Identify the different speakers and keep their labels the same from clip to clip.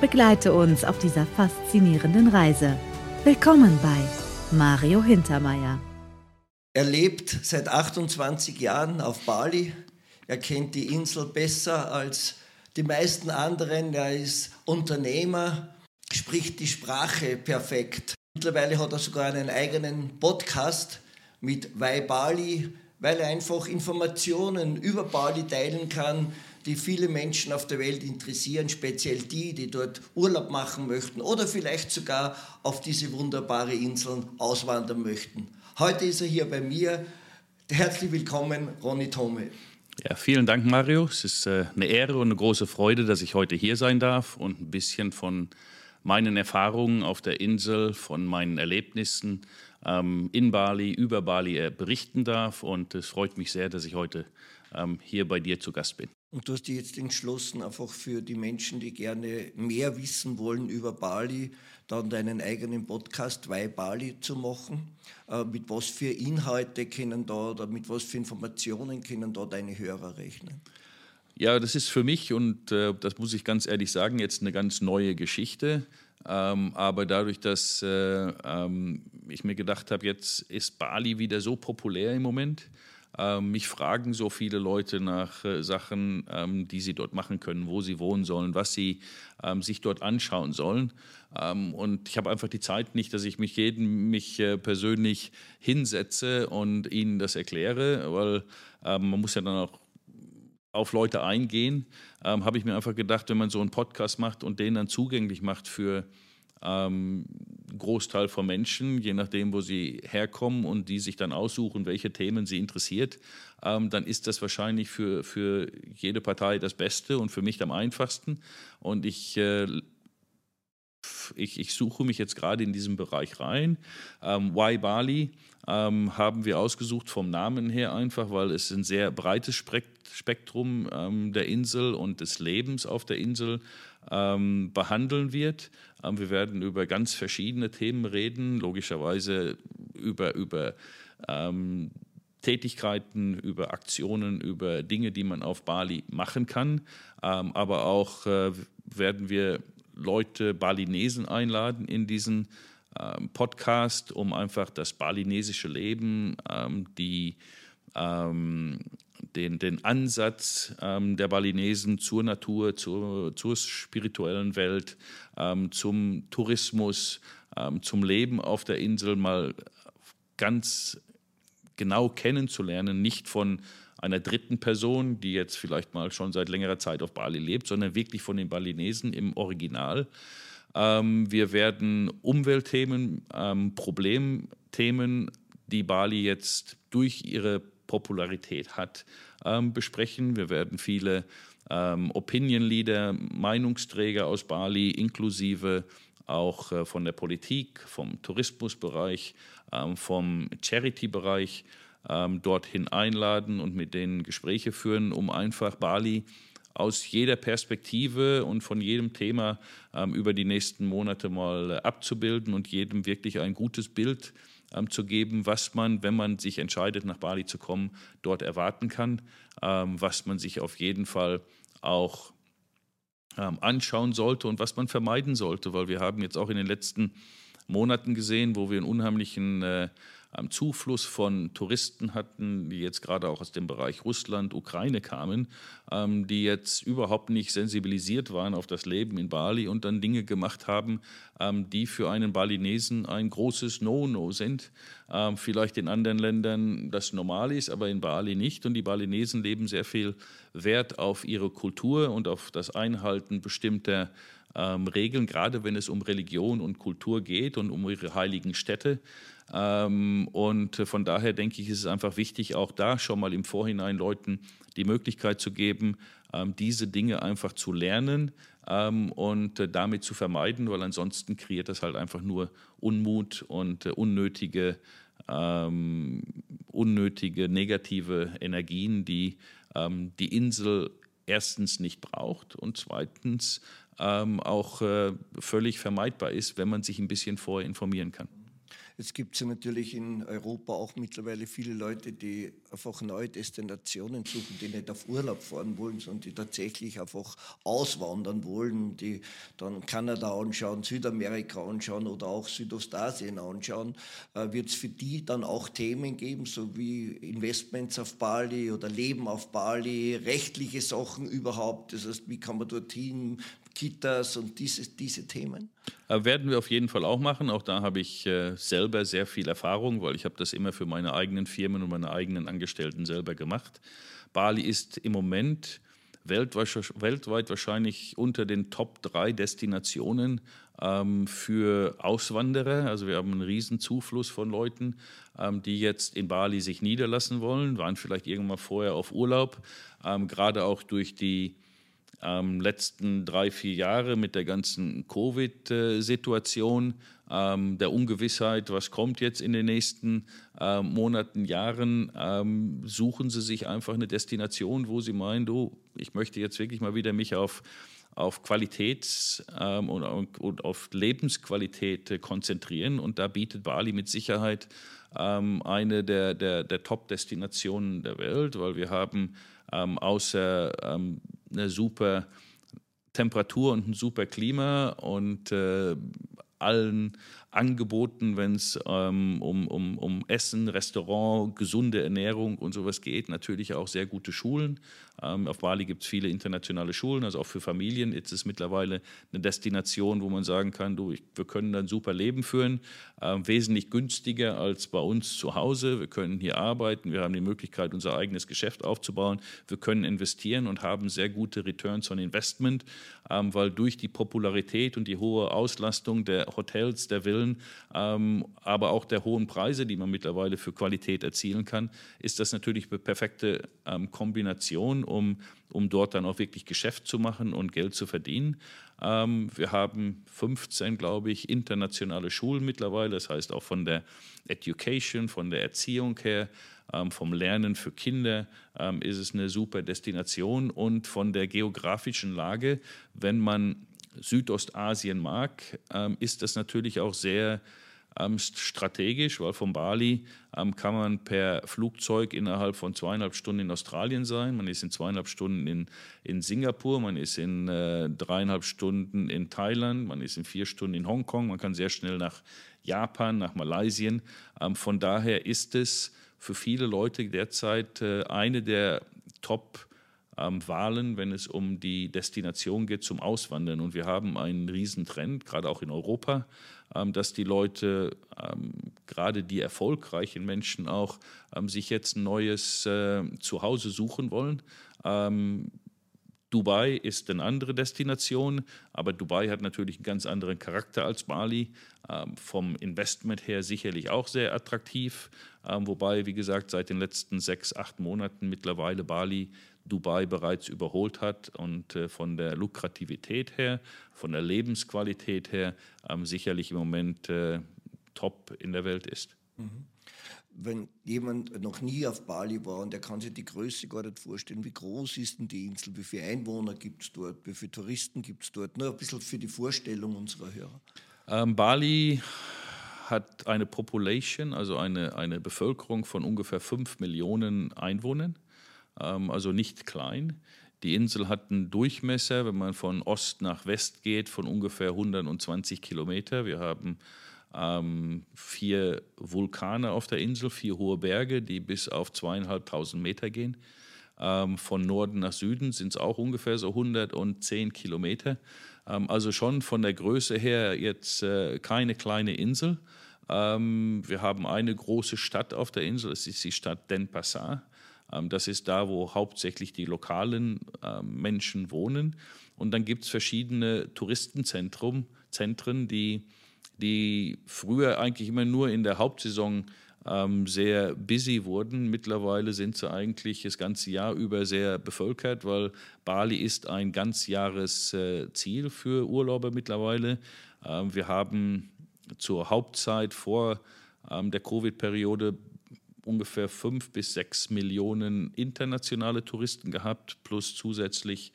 Speaker 1: Begleite uns auf dieser faszinierenden Reise. Willkommen bei Mario Hintermeier.
Speaker 2: Er lebt seit 28 Jahren auf Bali. Er kennt die Insel besser als die meisten anderen. Er ist Unternehmer, spricht die Sprache perfekt. Mittlerweile hat er sogar einen eigenen Podcast mit Wai Bali, weil er einfach Informationen über Bali teilen kann, die viele Menschen auf der Welt interessieren, speziell die, die dort Urlaub machen möchten oder vielleicht sogar auf diese wunderbare Inseln auswandern möchten. Heute ist er hier bei mir. Herzlich willkommen, Ronny Tome.
Speaker 3: Ja, vielen Dank, Mario. Es ist äh, eine Ehre und eine große Freude, dass ich heute hier sein darf und ein bisschen von meinen Erfahrungen auf der Insel, von meinen Erlebnissen ähm, in Bali, über Bali äh, berichten darf. Und es freut mich sehr, dass ich heute ähm, hier bei dir zu Gast bin.
Speaker 2: Und du hast dich jetzt entschlossen, einfach für die Menschen, die gerne mehr wissen wollen über Bali, dann deinen eigenen Podcast Why Bali zu machen. Äh, mit was für Inhalte können da oder mit was für Informationen können da deine Hörer rechnen?
Speaker 3: Ja, das ist für mich und äh, das muss ich ganz ehrlich sagen, jetzt eine ganz neue Geschichte. Ähm, aber dadurch, dass äh, ähm, ich mir gedacht habe, jetzt ist Bali wieder so populär im Moment, ähm, mich fragen so viele Leute nach äh, Sachen, ähm, die sie dort machen können, wo sie wohnen sollen, was sie ähm, sich dort anschauen sollen. Ähm, und ich habe einfach die Zeit nicht, dass ich mich jeden mich äh, persönlich hinsetze und ihnen das erkläre, weil ähm, man muss ja dann auch auf Leute eingehen. Ähm, habe ich mir einfach gedacht, wenn man so einen Podcast macht und den dann zugänglich macht für ähm, Großteil von Menschen, je nachdem, wo sie herkommen und die sich dann aussuchen, welche Themen sie interessiert, ähm, dann ist das wahrscheinlich für, für jede Partei das Beste und für mich am einfachsten. Und ich, äh, ich, ich suche mich jetzt gerade in diesem Bereich rein. Ähm, Why Bali ähm, haben wir ausgesucht vom Namen her einfach, weil es ein sehr breites Spektrum ähm, der Insel und des Lebens auf der Insel ähm, behandeln wird. Ähm, wir werden über ganz verschiedene Themen reden, logischerweise über, über ähm, Tätigkeiten, über Aktionen, über Dinge, die man auf Bali machen kann. Ähm, aber auch äh, werden wir Leute, Balinesen einladen in diesen ähm, Podcast, um einfach das balinesische Leben, ähm, den, den Ansatz ähm, der Balinesen zur Natur, zur, zur spirituellen Welt, ähm, zum Tourismus, ähm, zum Leben auf der Insel mal ganz genau kennenzulernen, nicht von einer dritten Person, die jetzt vielleicht mal schon seit längerer Zeit auf Bali lebt, sondern wirklich von den Balinesen im Original. Ähm, wir werden Umweltthemen, ähm, Problemthemen, die Bali jetzt durch ihre Popularität hat, ähm, besprechen. Wir werden viele ähm, Opinion Leader, Meinungsträger aus Bali, inklusive auch äh, von der Politik, vom Tourismusbereich, ähm, vom Charity-Bereich ähm, dorthin einladen und mit denen Gespräche führen, um einfach Bali aus jeder Perspektive und von jedem Thema ähm, über die nächsten Monate mal äh, abzubilden und jedem wirklich ein gutes Bild zu ähm, zu geben, was man, wenn man sich entscheidet, nach Bali zu kommen, dort erwarten kann, ähm, was man sich auf jeden Fall auch ähm, anschauen sollte und was man vermeiden sollte, weil wir haben jetzt auch in den letzten Monaten gesehen, wo wir einen unheimlichen äh, am Zufluss von Touristen hatten, die jetzt gerade auch aus dem Bereich Russland, Ukraine kamen, ähm, die jetzt überhaupt nicht sensibilisiert waren auf das Leben in Bali und dann Dinge gemacht haben, ähm, die für einen Balinesen ein großes No-No sind. Ähm, vielleicht in anderen Ländern das normal ist, aber in Bali nicht. Und die Balinesen leben sehr viel Wert auf ihre Kultur und auf das Einhalten bestimmter ähm, Regeln, gerade wenn es um Religion und Kultur geht und um ihre heiligen Städte. Ähm, und von daher denke ich, ist es einfach wichtig, auch da schon mal im Vorhinein Leuten die Möglichkeit zu geben, ähm, diese Dinge einfach zu lernen ähm, und äh, damit zu vermeiden, weil ansonsten kreiert das halt einfach nur Unmut und äh, unnötige, unnötige negative Energien, die die Insel erstens nicht braucht und zweitens auch äh, völlig vermeidbar ist, wenn man sich ein bisschen vorher informieren kann.
Speaker 2: Es gibt ja natürlich in Europa auch mittlerweile viele Leute, die einfach neue Destinationen suchen, die nicht auf Urlaub fahren wollen, sondern die tatsächlich einfach auswandern wollen, die dann Kanada anschauen, Südamerika anschauen oder auch Südostasien anschauen. Äh, Wird es für die dann auch Themen geben, so wie Investments auf Bali oder Leben auf Bali, rechtliche Sachen überhaupt? Das heißt, wie kann man dorthin, Kitas und diese, diese Themen?
Speaker 3: Äh, werden wir auf jeden Fall auch machen. Auch da habe ich äh, selber sehr viel Erfahrung, weil ich habe das immer für meine eigenen Firmen und meine eigenen Angestellten selber gemacht. Bali ist im Moment weltweit wahrscheinlich unter den Top 3 Destinationen ähm, für Auswanderer. Also wir haben einen riesen Zufluss von Leuten, ähm, die jetzt in Bali sich niederlassen wollen, waren vielleicht irgendwann vorher auf Urlaub, ähm, gerade auch durch die ähm, letzten drei, vier Jahre mit der ganzen Covid-Situation, ähm, der Ungewissheit, was kommt jetzt in den nächsten äh, Monaten, Jahren, ähm, suchen sie sich einfach eine Destination, wo sie meinen, du, ich möchte jetzt wirklich mal wieder mich auf auf Qualität ähm, und, und, auf Lebensqualität äh, konzentrieren. Und da bietet Bali mit Sicherheit ähm, eine der, der, der Top-Destinationen der Welt, weil wir haben ähm, außer ähm, eine super Temperatur und ein super Klima und äh, allen Angeboten, wenn es ähm, um, um, um Essen, Restaurant, gesunde Ernährung und sowas geht. Natürlich auch sehr gute Schulen. Ähm, auf Bali gibt es viele internationale Schulen, also auch für Familien ist es mittlerweile eine Destination, wo man sagen kann, du, ich, wir können ein super Leben führen, ähm, wesentlich günstiger als bei uns zu Hause. Wir können hier arbeiten, wir haben die Möglichkeit, unser eigenes Geschäft aufzubauen, wir können investieren und haben sehr gute Returns on Investment, ähm, weil durch die Popularität und die hohe Auslastung der Hotels, der Villen, Willen, ähm, aber auch der hohen Preise, die man mittlerweile für Qualität erzielen kann, ist das natürlich eine perfekte ähm, Kombination, um, um dort dann auch wirklich Geschäft zu machen und Geld zu verdienen. Ähm, wir haben 15, glaube ich, internationale Schulen mittlerweile, das heißt auch von der Education, von der Erziehung her, ähm, vom Lernen für Kinder ähm, ist es eine super Destination und von der geografischen Lage, wenn man Südostasien mag, ähm, ist das natürlich auch sehr ähm, strategisch, weil von Bali ähm, kann man per Flugzeug innerhalb von zweieinhalb Stunden in Australien sein, man ist in zweieinhalb Stunden in, in Singapur, man ist in äh, dreieinhalb Stunden in Thailand, man ist in vier Stunden in Hongkong, man kann sehr schnell nach Japan, nach Malaysia. von daher ist es für viele Leute derzeit äh, eine der Top- ähm, Wahlen, wenn es um die Destination geht zum Auswandern. Und wir haben einen Riesentrend, gerade auch in Europa, ähm, dass die Leute, ähm, gerade die erfolgreichen Menschen auch, ähm, sich jetzt ein neues äh, Zuhause suchen wollen. Ähm, Dubai ist eine andere Destination, aber Dubai hat natürlich einen ganz anderen Charakter als Bali. Ähm, vom Investment her sicherlich auch sehr attraktiv, ähm, wobei, wie gesagt, seit den letzten sechs, acht Monaten mittlerweile Bali Dubai bereits überholt hat und äh, von der Lukrativität her, von der Lebensqualität her ähm, sicherlich im Moment äh, top in der Welt ist. Mhm.
Speaker 2: Wenn jemand noch nie auf Bali war und er kann sich die Größe gar nicht vorstellen, wie groß ist denn die Insel, wie viele Einwohner gibt es dort, wie viele Touristen gibt es dort, nur ein bisschen für die Vorstellung unserer Hörer.
Speaker 3: Ähm, Bali hat eine Population, also eine, eine Bevölkerung von ungefähr 5 Millionen Einwohnern. Ähm, also nicht klein. Die Insel hat einen Durchmesser, wenn man von Ost nach West geht, von ungefähr 120 Kilometer. Wir haben ähm, vier Vulkane auf der Insel, vier hohe Berge, die bis auf zweieinhalbtausend Meter gehen. Ähm, von Norden nach Süden sind es auch ungefähr so 110 Kilometer. Ähm, also schon von der Größe her jetzt äh, keine kleine Insel. Ähm, wir haben eine große Stadt auf der Insel, das ist die Stadt Denpasar. Ähm, das ist da, wo hauptsächlich die lokalen ähm, Menschen wohnen. Und dann gibt es verschiedene Touristenzentren, Zentren, die die früher eigentlich immer nur in der Hauptsaison ähm, sehr busy wurden. Mittlerweile sind sie eigentlich das ganze Jahr über sehr bevölkert, weil Bali ist ein Ganzjahresziel äh, für Urlauber mittlerweile. Ähm, wir haben zur Hauptzeit vor ähm, der Covid-Periode ungefähr fünf bis sechs Millionen internationale Touristen gehabt, plus zusätzlich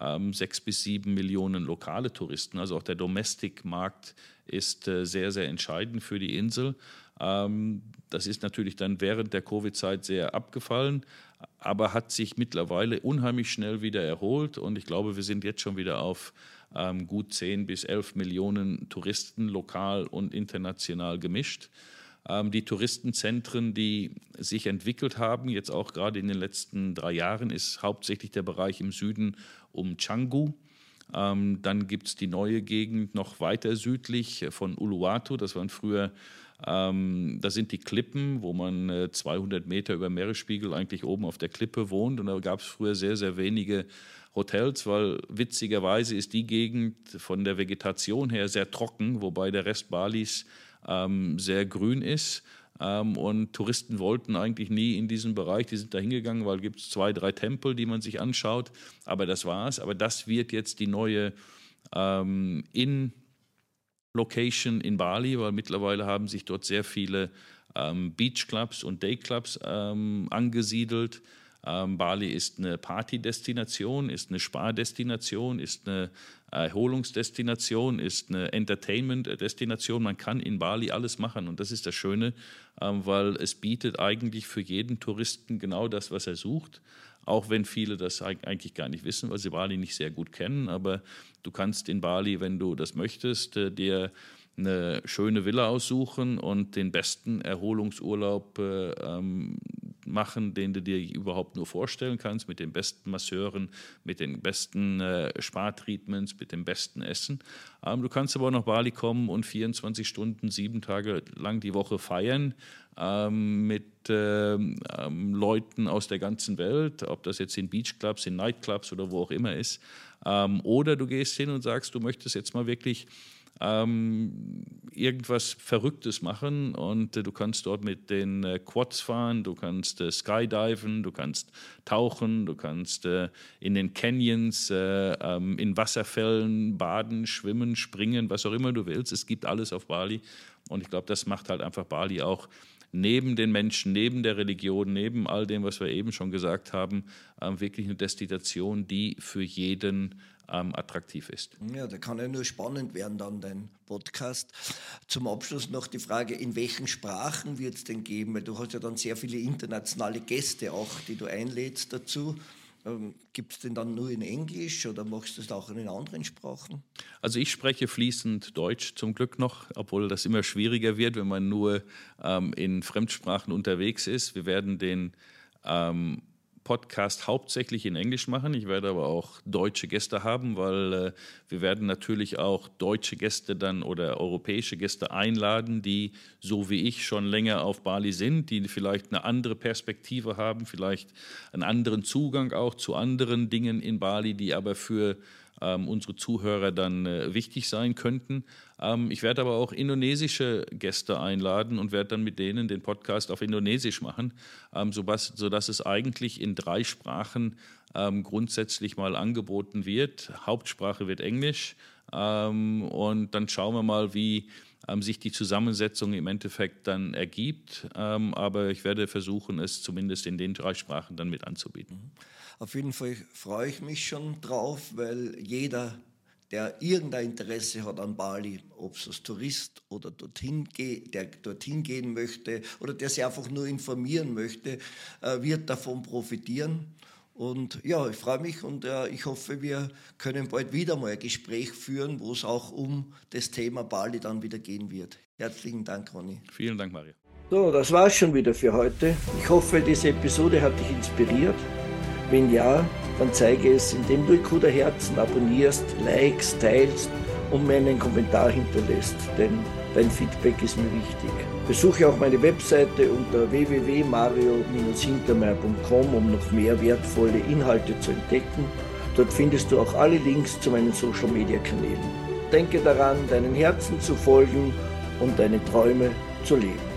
Speaker 3: ähm, sechs bis sieben Millionen lokale Touristen. Also auch der Domestic-Markt ist äh, sehr, sehr entscheidend für die Insel. Ähm, das ist natürlich dann während der Covid-Zeit sehr abgefallen, aber hat sich mittlerweile unheimlich schnell wieder erholt. Und ich glaube, wir sind jetzt schon wieder auf ähm, gut 10 bis 11 Millionen Touristen, lokal und international gemischt. Ähm, die Touristenzentren, die sich entwickelt haben, jetzt auch gerade in den letzten drei Jahren, ist hauptsächlich der Bereich im Süden um Canggu. Ähm, dann gibt es die neue Gegend noch weiter südlich von Uluwatu. Das waren früher, ähm, da sind die Klippen, wo man äh, 200 Meter über Meeresspiegel eigentlich oben auf der Klippe wohnt. Und da gab es früher sehr, sehr wenige Hotels, weil witzigerweise ist die Gegend von der Vegetation her sehr trocken, wobei der Rest Balis ähm, sehr grün ist. Ähm, und Touristen wollten eigentlich nie in diesen Bereich, die sind da hingegangen, weil es zwei, drei Tempel, die man sich anschaut, aber das war's. Aber das wird jetzt die neue ähm, In-Location in Bali, weil mittlerweile haben sich dort sehr viele ähm, Beachclubs und Dayclubs ähm, angesiedelt. Ähm, Bali ist eine Partydestination, ist eine Spardestination, ist eine Erholungsdestination, ist eine Entertainment-Destination. Man kann in Bali alles machen und das ist das Schöne, ähm, weil es bietet eigentlich für jeden Touristen genau das, was er sucht. Auch wenn viele das eigentlich gar nicht wissen, weil sie Bali nicht sehr gut kennen. Aber du kannst in Bali, wenn du das möchtest, äh, dir eine schöne Villa aussuchen und den besten Erholungsurlaub äh, ähm, machen, den du dir überhaupt nur vorstellen kannst, mit den besten Masseuren, mit den besten äh, Spartreatments, mit dem besten Essen. Ähm, du kannst aber auch nach Bali kommen und 24 Stunden, sieben Tage lang die Woche feiern ähm, mit äh, ähm, Leuten aus der ganzen Welt, ob das jetzt in Beachclubs, in Nightclubs oder wo auch immer ist. Ähm, oder du gehst hin und sagst, du möchtest jetzt mal wirklich ähm, irgendwas Verrücktes machen und äh, du kannst dort mit den äh, Quads fahren, du kannst äh, skydiven, du kannst tauchen, du kannst äh, in den Canyons, äh, ähm, in Wasserfällen baden, schwimmen, springen, was auch immer du willst. Es gibt alles auf Bali und ich glaube, das macht halt einfach Bali auch neben den Menschen, neben der Religion, neben all dem, was wir eben schon gesagt haben, ähm, wirklich eine Destination, die für jeden ähm, attraktiv ist.
Speaker 2: Ja, da kann ja nur spannend werden dann dein Podcast. Zum Abschluss noch die Frage, in welchen Sprachen wird es denn geben? Weil du hast ja dann sehr viele internationale Gäste auch, die du einlädst dazu. Ähm, Gibt es den dann nur in Englisch oder machst du es auch in anderen Sprachen?
Speaker 3: Also ich spreche fließend Deutsch zum Glück noch, obwohl das immer schwieriger wird, wenn man nur ähm, in Fremdsprachen unterwegs ist. Wir werden den ähm, Podcast hauptsächlich in Englisch machen. Ich werde aber auch deutsche Gäste haben, weil äh, wir werden natürlich auch deutsche Gäste dann oder europäische Gäste einladen, die so wie ich schon länger auf Bali sind, die vielleicht eine andere Perspektive haben, vielleicht einen anderen Zugang auch zu anderen Dingen in Bali, die aber für ähm, unsere Zuhörer dann äh, wichtig sein könnten. Ähm, ich werde aber auch indonesische Gäste einladen und werde dann mit denen den Podcast auf Indonesisch machen, ähm, sodass, sodass es eigentlich in drei Sprachen ähm, grundsätzlich mal angeboten wird. Hauptsprache wird Englisch ähm, und dann schauen wir mal, wie sich die Zusammensetzung im Endeffekt dann ergibt. aber ich werde versuchen, es zumindest in den drei Sprachen dann mit anzubieten. Mhm.
Speaker 2: Auf jeden Fall freue ich mich schon drauf, weil jeder, der irgendein Interesse hat an Bali, ob es als Tourist oder dorthin der dorthin gehen möchte oder der sich einfach nur informieren möchte, äh, wird davon profitieren. Und ja, ich freue mich und äh, ich hoffe, wir können bald wieder mal ein Gespräch führen, wo es auch um das Thema Bali dann wieder gehen wird. Herzlichen Dank, Ronny.
Speaker 3: Vielen Dank, Mario.
Speaker 2: So, das war's schon wieder für heute. Ich hoffe, diese Episode hat dich inspiriert. Wenn ja, dann zeige es, indem du Ikuda Herzen abonnierst, likest, teilst und mir einen Kommentar hinterlässt, denn dein Feedback ist mir wichtig. Besuche auch meine Webseite unter www.mario-hintermeier.com, um noch mehr wertvolle Inhalte zu entdecken. Dort findest du auch alle Links zu meinen Social Media Kanälen. denke daran, deinen Herzen zu folgen und deine Träume zu leben.